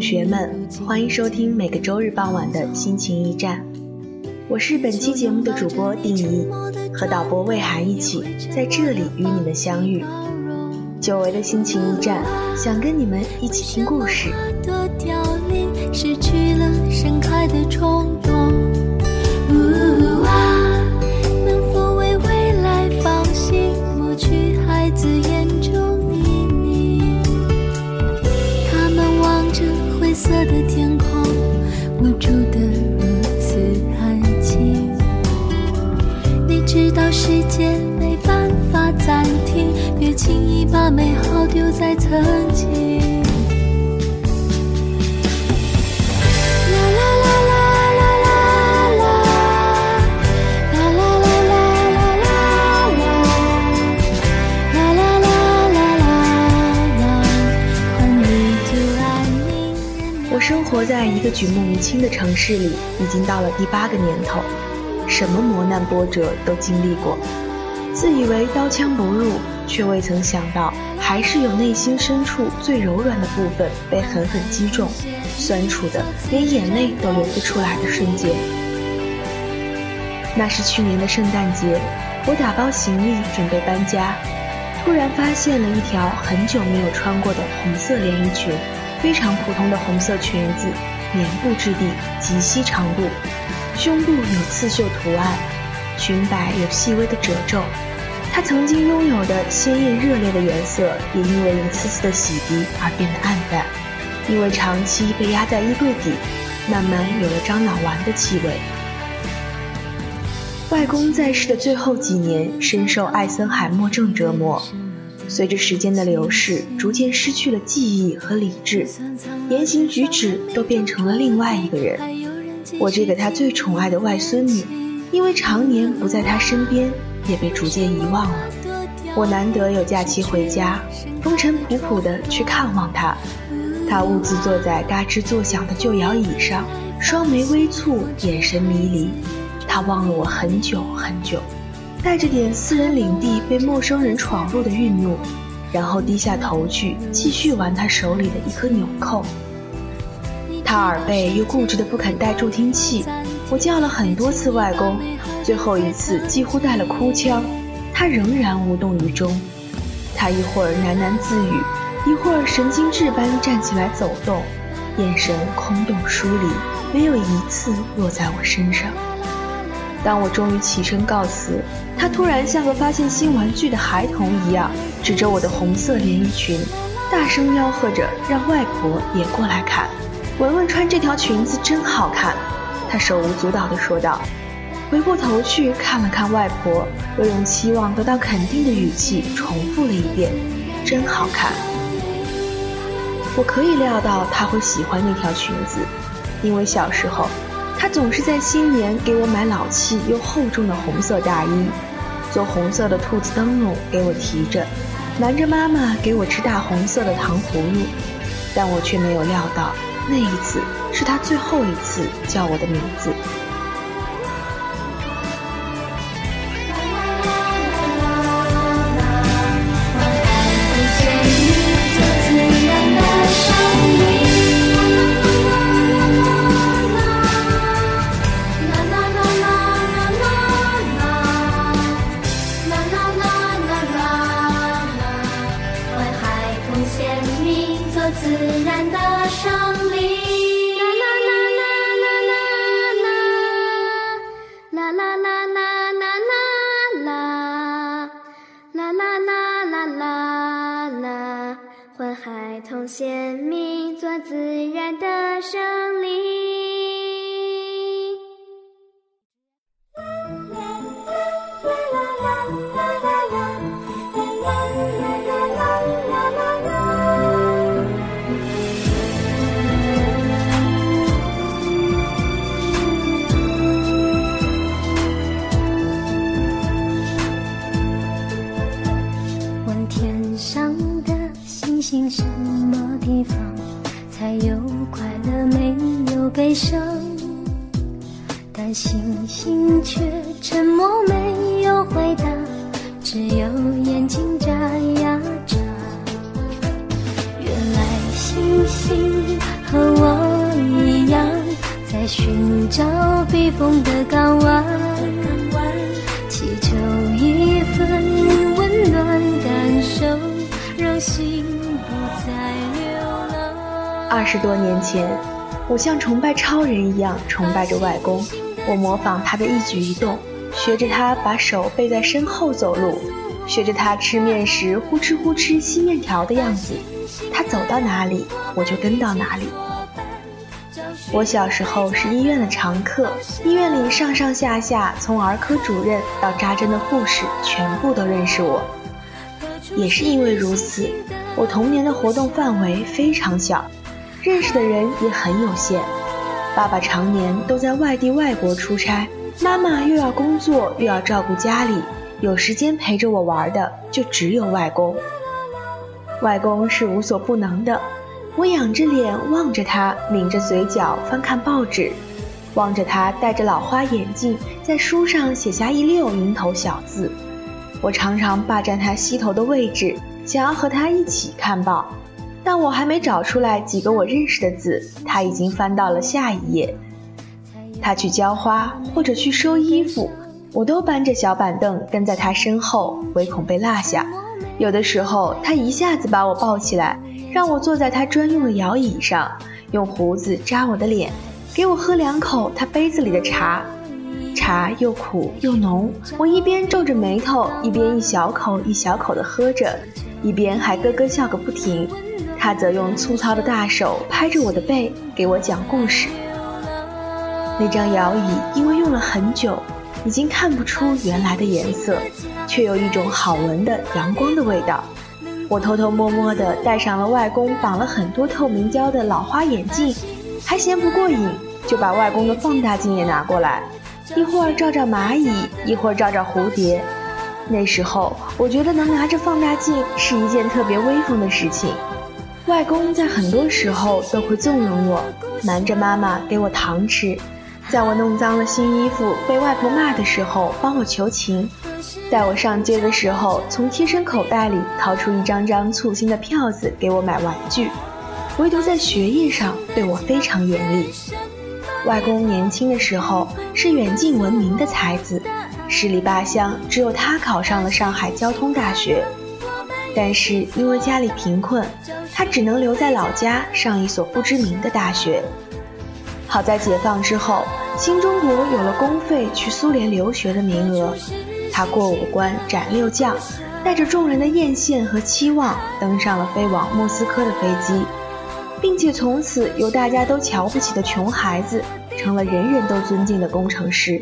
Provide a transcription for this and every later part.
同学们，欢迎收听每个周日傍晚的心情驿站。我是本期节目的主播丁怡，和导播魏涵一起在这里与你们相遇。久违的心情驿站，想跟你们一起听故事。失去了盛开的轻易把。美好丢在曾经。我生活在一个举目无亲的城市里，已经到了第八个年头，什么磨难波折都经历过，自以为刀枪不入。却未曾想到，还是有内心深处最柔软的部分被狠狠击中，酸楚的连眼泪都流不出来的瞬间。那是去年的圣诞节，我打包行李准备搬家，突然发现了一条很久没有穿过的红色连衣裙，非常普通的红色裙子，棉布质地，及膝长度，胸部有刺绣图案，裙摆有细微的褶皱。它曾经拥有的鲜艳热烈的颜色，也因为一次次的洗涤而变得暗淡，因为长期被压在衣柜底，慢慢有了樟脑丸的气味。外公在世的最后几年，深受艾森海默症折磨，随着时间的流逝，逐渐失去了记忆和理智，言行举止都变成了另外一个人。我这个他最宠爱的外孙女，因为常年不在他身边。也被逐渐遗忘了。我难得有假期回家，风尘仆仆地去看望他。他兀自坐在嘎吱作响的旧摇椅上，双眉微蹙，眼神迷离。他望了我很久很久，带着点私人领地被陌生人闯入的愠怒，然后低下头去继续玩他手里的一颗纽扣。他耳背又固执的不肯带助听器，我叫了很多次外公。最后一次几乎带了哭腔，他仍然无动于衷。他一会儿喃喃自语，一会儿神经质般站起来走动，眼神空洞疏离，没有一次落在我身上。当我终于起身告辞，他突然像个发现新玩具的孩童一样，指着我的红色连衣裙，大声吆喝着让外婆也过来看。文文穿这条裙子真好看，他手舞足蹈地说道。回过头去看了看外婆，又用期望得到肯定的语气重复了一遍：“真好看。”我可以料到他会喜欢那条裙子，因为小时候，他总是在新年给我买老气又厚重的红色大衣，做红色的兔子灯笼给我提着，瞒着妈妈给我吃大红色的糖葫芦。但我却没有料到，那一次是他最后一次叫我的名字。只有眼睛眨呀眨。原来星星和我一样在寻找避风的港湾祈求一份温暖感受让心不再流浪。二十多年前我像崇拜超人一样崇拜着外公我模仿他的一举一动学着他把手背在身后走路，学着他吃面时呼哧呼哧吸面条的样子。他走到哪里，我就跟到哪里。我小时候是医院的常客，医院里上上下下，从儿科主任到扎针的护士，全部都认识我。也是因为如此，我童年的活动范围非常小，认识的人也很有限。爸爸常年都在外地外国出差，妈妈又要工作又要照顾家里，有时间陪着我玩的就只有外公。外公是无所不能的。我仰着脸望着他，抿着嘴角翻看报纸，望着他戴着老花眼镜，在书上写下一溜蝇头小字。我常常霸占他膝头的位置，想要和他一起看报，但我还没找出来几个我认识的字，他已经翻到了下一页。他去浇花或者去收衣服，我都搬着小板凳跟在他身后，唯恐被落下。有的时候，他一下子把我抱起来。让我坐在他专用的摇椅上，用胡子扎我的脸，给我喝两口他杯子里的茶，茶又苦又浓。我一边皱着眉头，一边一小口一小口地喝着，一边还咯咯笑个不停。他则用粗糙的大手拍着我的背，给我讲故事。那张摇椅因为用了很久，已经看不出原来的颜色，却有一种好闻的阳光的味道。我偷偷摸摸地戴上了外公绑了很多透明胶的老花眼镜，还嫌不过瘾，就把外公的放大镜也拿过来，一会儿照照蚂蚁，一会儿照照蝴蝶。那时候我觉得能拿着放大镜是一件特别威风的事情。外公在很多时候都会纵容我，瞒着妈妈给我糖吃，在我弄脏了新衣服被外婆骂的时候帮我求情。在我上街的时候，从贴身口袋里掏出一张张簇新的票子给我买玩具，唯独在学业上对我非常严厉。外公年轻的时候是远近闻名的才子，十里八乡只有他考上了上海交通大学，但是因为家里贫困，他只能留在老家上一所不知名的大学。好在解放之后，新中国有了公费去苏联留学的名额。他过五关斩六将，带着众人的艳羡和期望，登上了飞往莫斯科的飞机，并且从此由大家都瞧不起的穷孩子，成了人人都尊敬的工程师。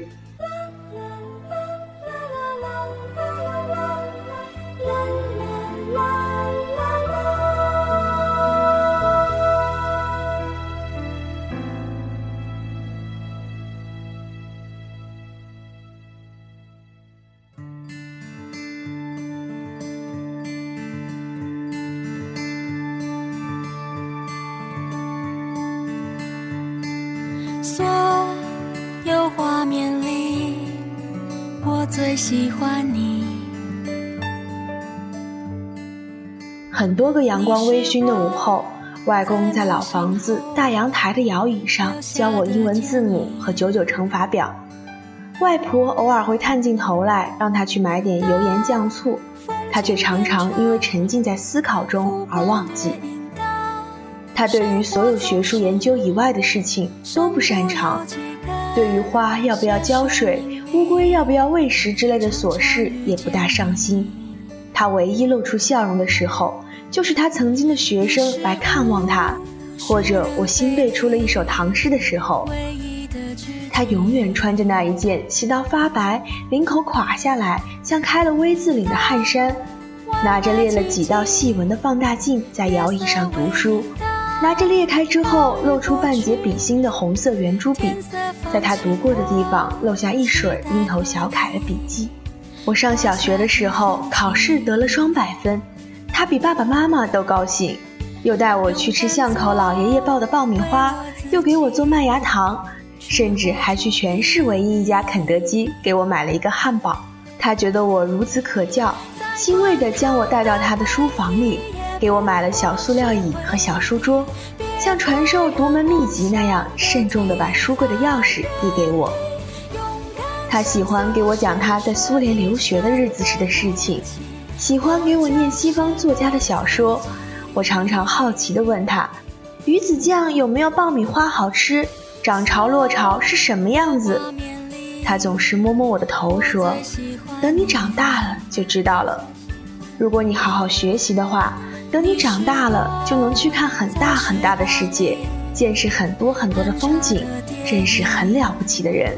光微醺的午后，外公在老房子大阳台的摇椅上教我英文字母和九九乘法表。外婆偶尔会探进头来，让他去买点油盐酱醋，他却常常因为沉浸在思考中而忘记。他对于所有学术研究以外的事情都不擅长，对于花要不要浇水。乌龟要不要喂食之类的琐事也不大上心，他唯一露出笑容的时候，就是他曾经的学生来看望他，或者我新背出了一首唐诗的时候。他永远穿着那一件洗到发白、领口垮下来像开了 V 字领的汗衫，拿着裂了几道细纹的放大镜在摇椅上读书。拿着裂开之后露出半截笔芯的红色圆珠笔，在他读过的地方漏下一水樱头小楷的笔记。我上小学的时候考试得了双百分，他比爸爸妈妈都高兴，又带我去吃巷口老爷爷爆的爆米花，又给我做麦芽糖，甚至还去全市唯一一家肯德基给我买了一个汉堡。他觉得我如此可教，欣慰地将我带到他的书房里。给我买了小塑料椅和小书桌，像传授独门秘籍那样慎重地把书柜的钥匙递给我。他喜欢给我讲他在苏联留学的日子时的事情，喜欢给我念西方作家的小说。我常常好奇地问他：“鱼子酱有没有爆米花好吃？涨潮落潮是什么样子？”他总是摸摸我的头说：“等你长大了就知道了。如果你好好学习的话，等你长大了就能去看很大很大的世界，见识很多很多的风景，认识很了不起的人。”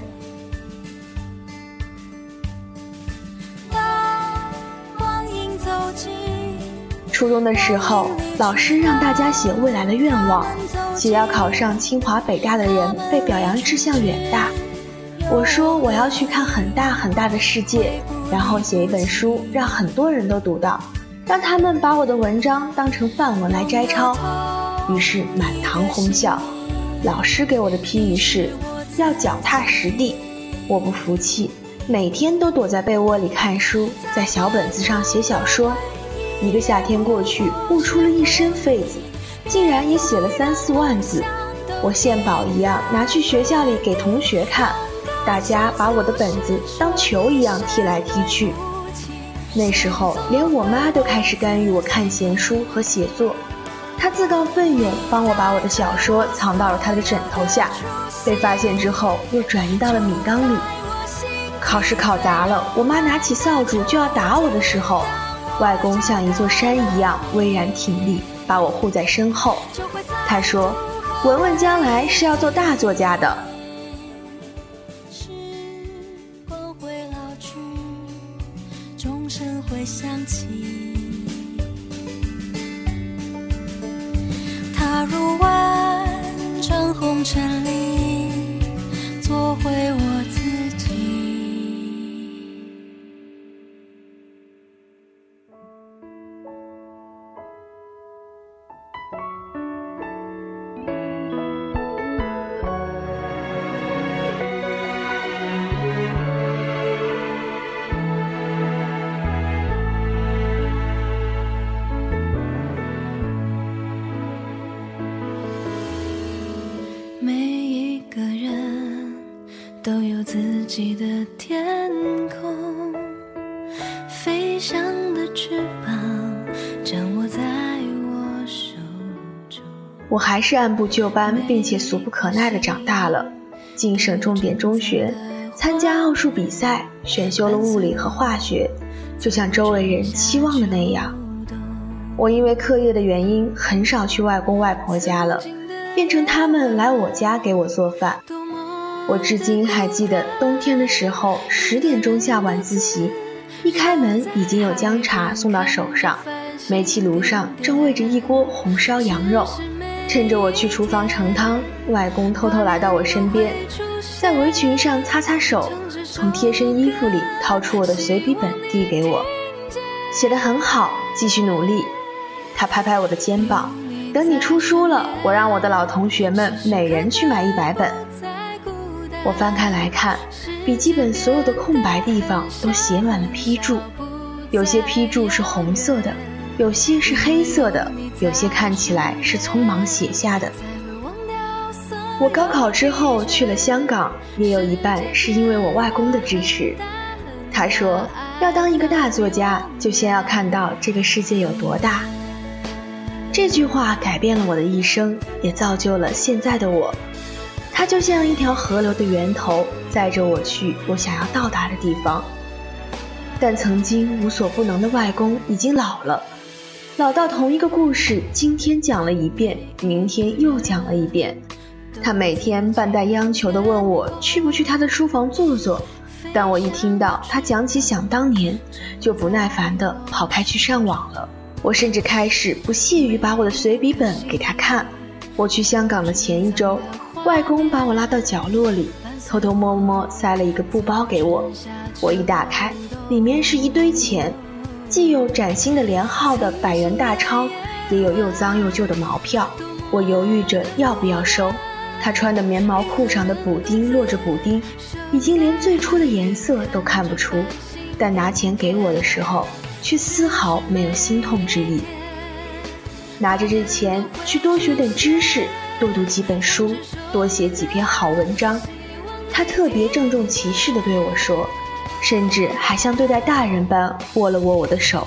初中的时候，老师让大家写未来的愿望，写要考上清华北大的人被表扬志向远大。我说我要去看很大很大的世界，然后写一本书，让很多人都读到，让他们把我的文章当成范文来摘抄。于是满堂哄笑。老师给我的批语是，要脚踏实地。我不服气，每天都躲在被窝里看书，在小本子上写小说。一个夏天过去，悟出了一身痱子，竟然也写了三四万字。我献宝一样拿去学校里给同学看，大家把我的本子当球一样踢来踢去。那时候，连我妈都开始干预我看闲书和写作。她自告奋勇帮我把我的小说藏到了她的枕头下，被发现之后又转移到了米缸里。考试考砸了，我妈拿起扫帚就要打我的时候。外公像一座山一样巍然挺立，把我护在身后。他说：“文文将来是要做大作家的。”时光会老去，钟声会响起。踏入万丈红尘里，做回我还是按部就班，并且俗不可耐的长大了，进省重点中学，参加奥数比赛，选修了物理和化学，就像周围人期望的那样。我因为课业的原因，很少去外公外婆家了，变成他们来我家给我做饭。我至今还记得冬天的时候，十点钟下晚自习，一开门已经有姜茶送到手上，煤气炉上正煨着一锅红烧羊肉。趁着我去厨房盛汤，外公偷偷来到我身边，在围裙上擦擦手，从贴身衣服里掏出我的随笔本递给我，写得很好，继续努力。他拍拍我的肩膀，等你出书了，我让我的老同学们每人去买一百本。我翻开来看，笔记本所有的空白地方都写满了批注，有些批注是红色的。有些是黑色的，有些看起来是匆忙写下的。我高考之后去了香港，也有一半是因为我外公的支持。他说，要当一个大作家，就先要看到这个世界有多大。这句话改变了我的一生，也造就了现在的我。它就像一条河流的源头，载着我去我想要到达的地方。但曾经无所不能的外公已经老了。老到同一个故事，今天讲了一遍，明天又讲了一遍。他每天半带央求地问我去不去他的书房坐坐，但我一听到他讲起想当年，就不耐烦地跑开去上网了。我甚至开始不屑于把我的随笔本给他看。我去香港的前一周，外公把我拉到角落里，偷偷摸摸塞了一个布包给我。我一打开，里面是一堆钱。既有崭新的连号的百元大钞，也有又脏又旧的毛票。我犹豫着要不要收。他穿的棉毛裤上的补丁落着补丁，已经连最初的颜色都看不出。但拿钱给我的时候，却丝毫没有心痛之意。拿着这钱去多学点知识，多读几本书，多写几篇好文章。他特别郑重其事地对我说，甚至还像对待大人般握了握我的手。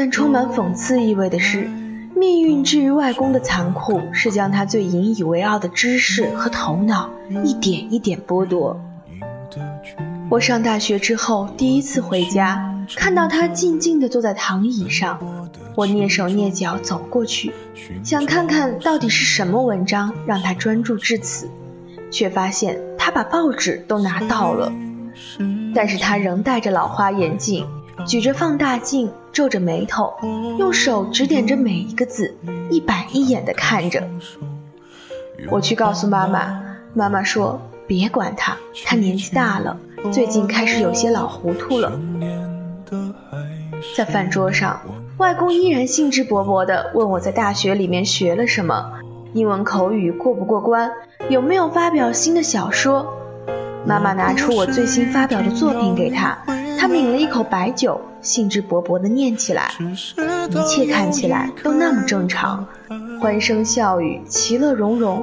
但充满讽刺意味的是，命运至于外公的残酷是将他最引以为傲的知识和头脑一点一点剥夺。我上大学之后第一次回家，看到他静静地坐在躺椅上，我蹑手蹑脚走过去，想看看到底是什么文章让他专注至此，却发现他把报纸都拿倒了，但是他仍戴着老花眼镜。举着放大镜，皱着眉头，用手指点着每一个字，一板一眼地看着。我去告诉妈妈，妈妈说：“别管他，他年纪大了，最近开始有些老糊涂了。”在饭桌上，外公依然兴致勃勃地问我在大学里面学了什么，英文口语过不过关，有没有发表新的小说。妈妈拿出我最新发表的作品给他。他抿了一口白酒，兴致勃勃地念起来。一切看起来都那么正常，欢声笑语，其乐融融。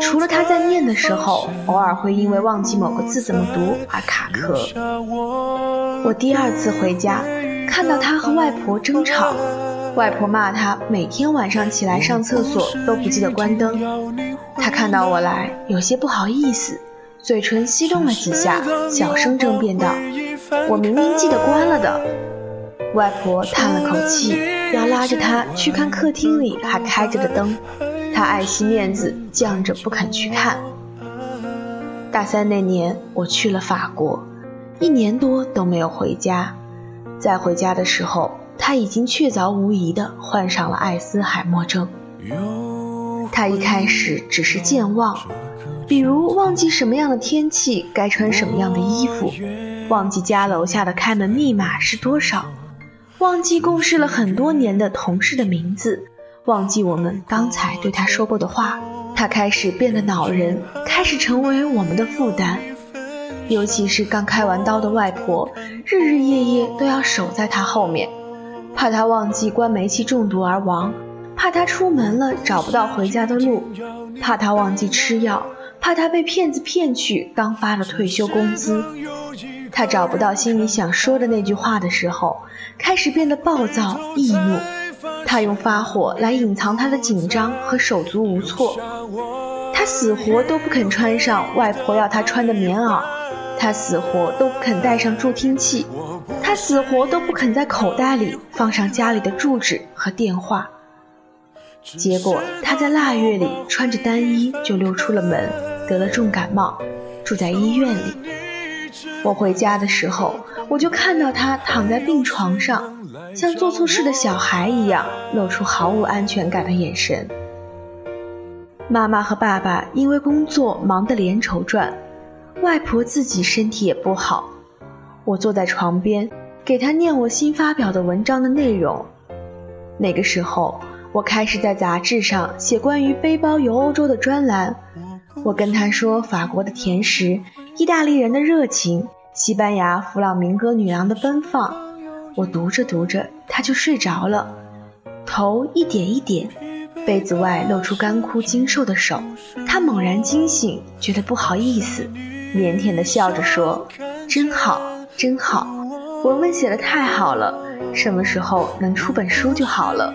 除了他在念的时候，偶尔会因为忘记某个字怎么读而卡壳。我第二次回家，看到他和外婆争吵，外婆骂他每天晚上起来上厕所都不记得关灯。他看到我来，有些不好意思，嘴唇翕动了几下，小声争辩道。我明明记得关了的。外婆叹了口气，要拉着他去看客厅里还开着的灯，他爱惜面子，犟着不肯去看。大三那年，我去了法国，一年多都没有回家。再回家的时候，他已经确凿无疑地患上了艾斯海默症。他一开始只是健忘，比如忘记什么样的天气该穿什么样的衣服。忘记家楼下的开门密码是多少，忘记共事了很多年的同事的名字，忘记我们刚才对他说过的话。他开始变得恼人，开始成为我们的负担。尤其是刚开完刀的外婆，日日夜夜都要守在他后面，怕他忘记关煤气中毒而亡，怕他出门了找不到回家的路，怕他忘记吃药，怕他被骗子骗去刚发了退休工资。他找不到心里想说的那句话的时候，开始变得暴躁易怒。他用发火来隐藏他的紧张和手足无措。他死活都不肯穿上外婆要他穿的棉袄，他死活都不肯带上助听器，他死活都不肯在口袋里放上家里的住址和电话。结果他在腊月里穿着单衣就溜出了门，得了重感冒，住在医院里。我回家的时候，我就看到他躺在病床上，像做错事的小孩一样，露出毫无安全感的眼神。妈妈和爸爸因为工作忙得连轴转，外婆自己身体也不好。我坐在床边，给她念我新发表的文章的内容。那个时候，我开始在杂志上写关于背包游欧洲的专栏。我跟她说法国的甜食、意大利人的热情、西班牙弗朗明哥女郎的奔放。我读着读着，她就睡着了，头一点一点。被子外露出干枯精瘦的手，他猛然惊醒，觉得不好意思，腼腆地笑着说：“真好，真好，文文写的太好了，什么时候能出本书就好了。”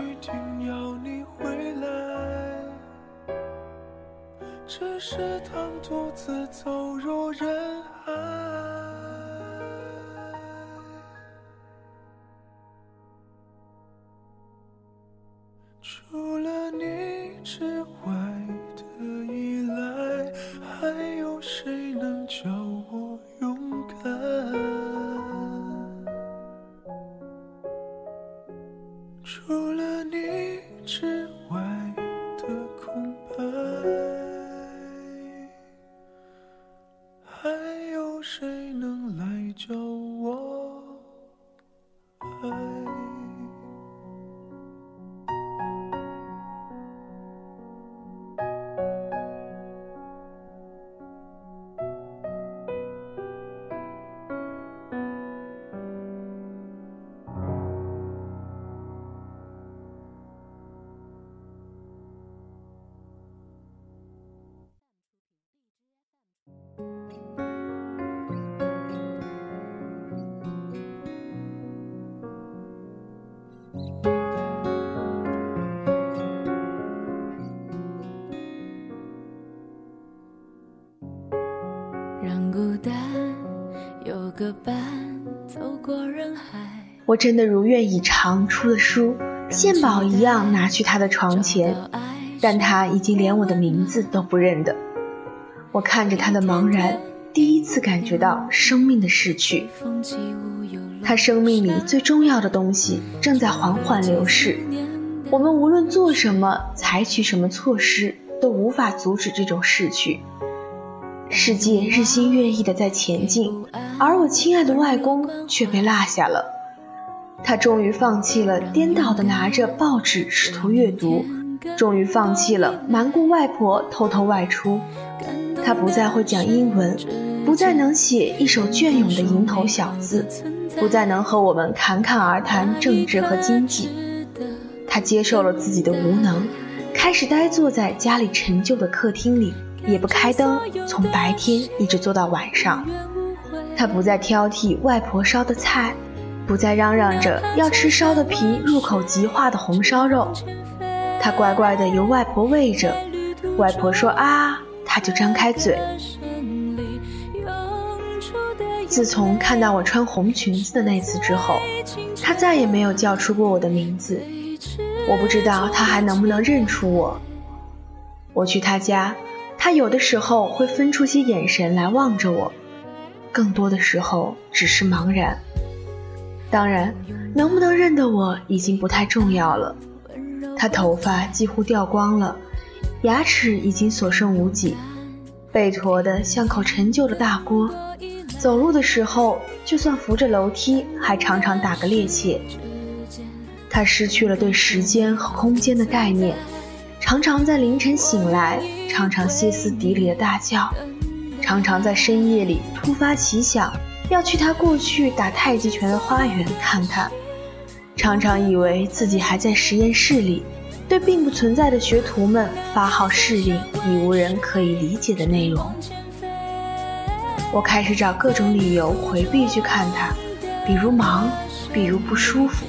是当独自走入人海。除了你之外的依赖，还有谁能叫我勇敢？除了你之就我真的如愿以偿出了书，献宝一样拿去他的床前，但他已经连我的名字都不认得。我看着他的茫然，第一次感觉到生命的逝去。他生命里最重要的东西正在缓缓流逝，我们无论做什么，采取什么措施，都无法阻止这种逝去。世界日新月异的在前进，而我亲爱的外公却被落下了。他终于放弃了颠倒的拿着报纸试图阅读，终于放弃了瞒过外婆偷偷外出。他不再会讲英文，不再能写一手隽永的蝇头小字，不再能和我们侃侃而谈政治和经济。他接受了自己的无能，开始呆坐在家里陈旧的客厅里。也不开灯，从白天一直坐到晚上。他不再挑剔外婆烧的菜，不再嚷嚷着要吃烧的皮、入口即化的红烧肉。他乖乖的由外婆喂着，外婆说啊，他就张开嘴。自从看到我穿红裙子的那次之后，他再也没有叫出过我的名字。我不知道他还能不能认出我。我去他家。他有的时候会分出些眼神来望着我，更多的时候只是茫然。当然，能不能认得我已经不太重要了。他头发几乎掉光了，牙齿已经所剩无几，背驼得像口陈旧的大锅，走路的时候就算扶着楼梯，还常常打个趔趄。他失去了对时间和空间的概念。常常在凌晨醒来，常常歇斯底里的大叫，常常在深夜里突发奇想，要去他过去打太极拳的花园看看，常常以为自己还在实验室里，对并不存在的学徒们发号施令，已无人可以理解的内容。我开始找各种理由回避去看他，比如忙，比如不舒服，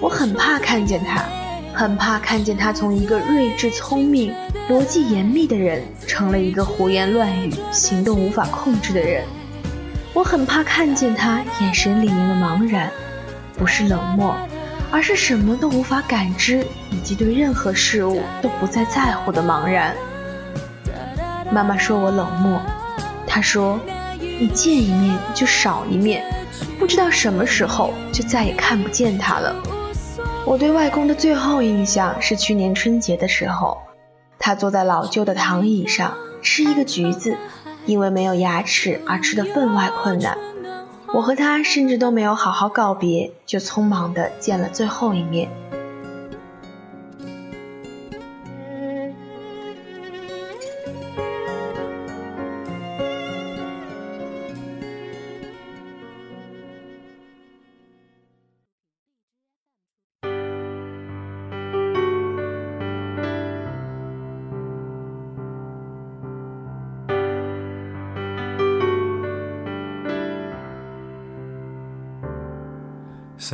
我很怕看见他。很怕看见他从一个睿智聪明、逻辑严密的人，成了一个胡言乱语、行动无法控制的人。我很怕看见他眼神里面的茫然，不是冷漠，而是什么都无法感知，以及对任何事物都不再在乎的茫然。妈妈说我冷漠，她说你见一面就少一面，不知道什么时候就再也看不见他了。我对外公的最后印象是去年春节的时候，他坐在老旧的躺椅上吃一个橘子，因为没有牙齿而吃的分外困难。我和他甚至都没有好好告别，就匆忙的见了最后一面。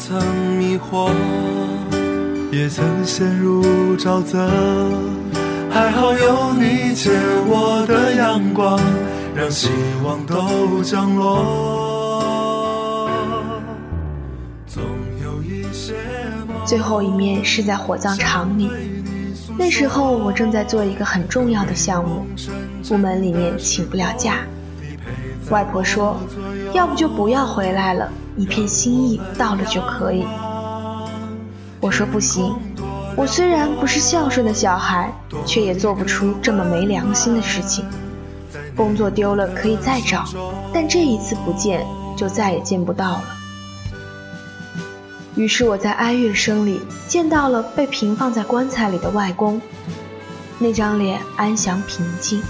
曾迷惑，也曾陷入沼泽，还好有你借我的阳光，让希望都降落。总有一些最后一面是在火葬场里，那时候我正在做一个很重要的项目，部门里面请不了假。外婆说，要不就不要回来了。一片心意到了就可以。我说不行，我虽然不是孝顺的小孩，却也做不出这么没良心的事情。工作丢了可以再找，但这一次不见就再也见不到了。于是我在哀乐声里见到了被平放在棺材里的外公，那张脸安详平静，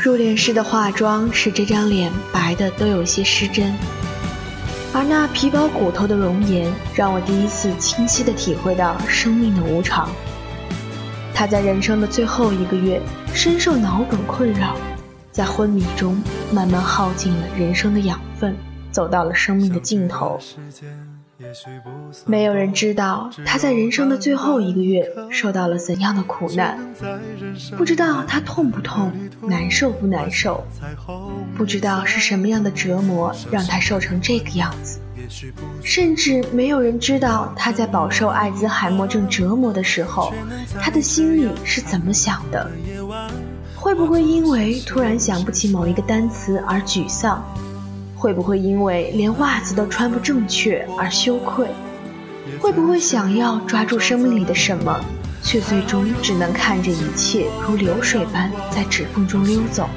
入殓师的化妆使这张脸白的都有些失真。而那皮包骨头的容颜，让我第一次清晰地体会到生命的无常。他在人生的最后一个月，深受脑梗困扰，在昏迷中慢慢耗尽了人生的养分，走到了生命的尽头。没有人知道他在人生的最后一个月受到了怎样的苦难，不知道他痛不痛，难受不难受，不知道是什么样的折磨让他瘦成这个样子，甚至没有人知道他在饱受艾滋海默症折磨的时候，他的心里是怎么想的，会不会因为突然想不起某一个单词而沮丧？会不会因为连袜子都穿不正确而羞愧？会不会想要抓住生命里的什么，却最终只能看着一切如流水般在指缝中溜走？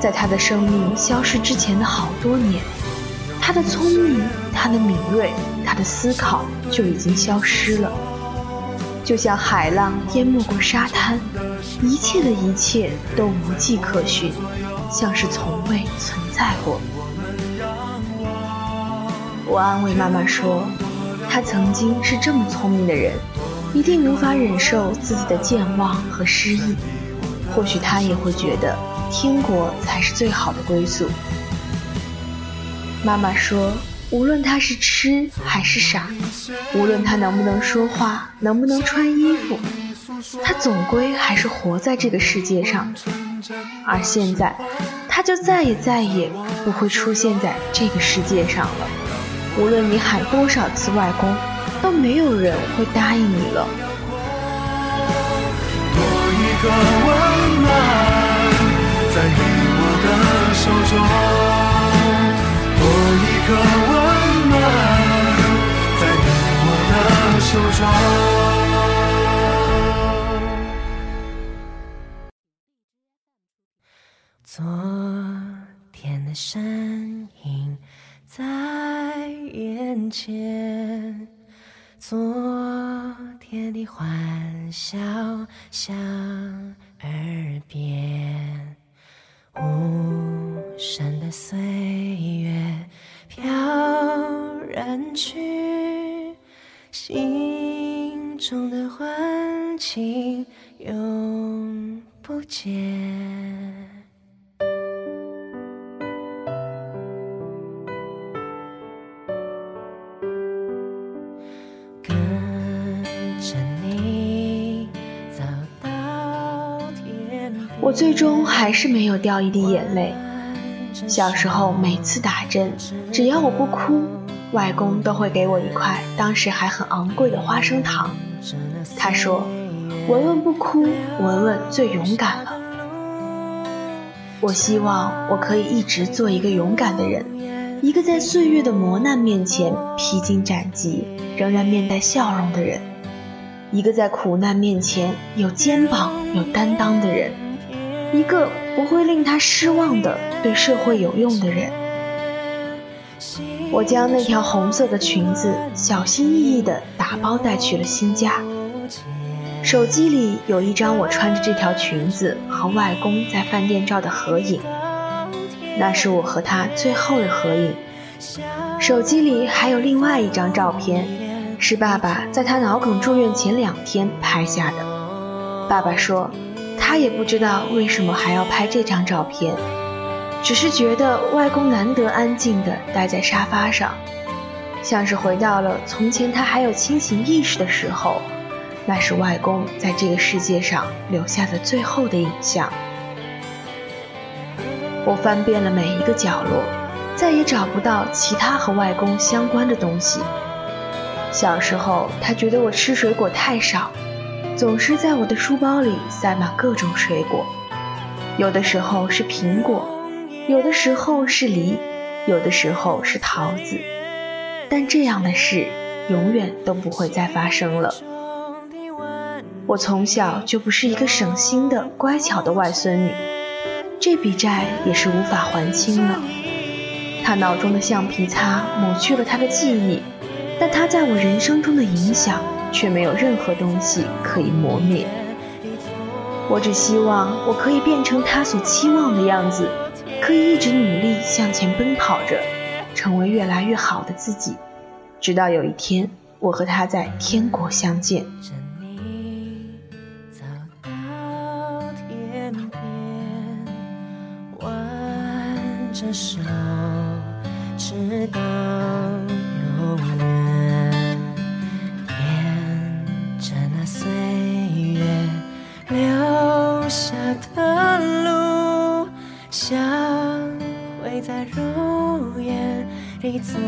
在他的生命消失之前的好多年，他的聪明、他的敏锐、他的思考就已经消失了，就像海浪淹没过沙滩，一切的一切都无迹可寻。像是从未存在过。我安慰妈妈说：“她曾经是这么聪明的人，一定无法忍受自己的健忘和失忆。或许她也会觉得天国才是最好的归宿。”妈妈说：“无论他是痴还是傻，无论他能不能说话，能不能穿衣服，他总归还是活在这个世界上。”而现在，他就再也再也不会出现在这个世界上了。无论你喊多少次外公，都没有人会答应你了。多一个温暖在你我的手中，多一个温暖在你我的手中。昨天的身影在眼前，昨天的欢笑响耳边，无声的岁月飘然去，心中的欢情永不减。我最终还是没有掉一滴眼泪。小时候每次打针，只要我不哭，外公都会给我一块当时还很昂贵的花生糖。他说：“文文不哭，文文最勇敢了。”我希望我可以一直做一个勇敢的人，一个在岁月的磨难面前披荆斩棘，仍然面带笑容的人，一个在苦难面前有肩膀、有担当的人。一个不会令他失望的、对社会有用的人。我将那条红色的裙子小心翼翼地打包带去了新家。手机里有一张我穿着这条裙子和外公在饭店照的合影，那是我和他最后的合影。手机里还有另外一张照片，是爸爸在他脑梗住院前两天拍下的。爸爸说。他也不知道为什么还要拍这张照片，只是觉得外公难得安静地待在沙发上，像是回到了从前他还有清醒意识的时候，那是外公在这个世界上留下的最后的影像。我翻遍了每一个角落，再也找不到其他和外公相关的东西。小时候，他觉得我吃水果太少。总是在我的书包里塞满各种水果，有的时候是苹果，有的时候是梨，有的时候是桃子。但这样的事永远都不会再发生了。我从小就不是一个省心的乖巧的外孙女，这笔债也是无法还清了。他脑中的橡皮擦抹去了他的记忆，但他在我人生中的影响。却没有任何东西可以磨灭。我只希望我可以变成他所期望的样子，可以一直努力向前奔跑着，成为越来越好的自己，直到有一天我和他在天国相见。手，直到永远。的路，像会在如烟里走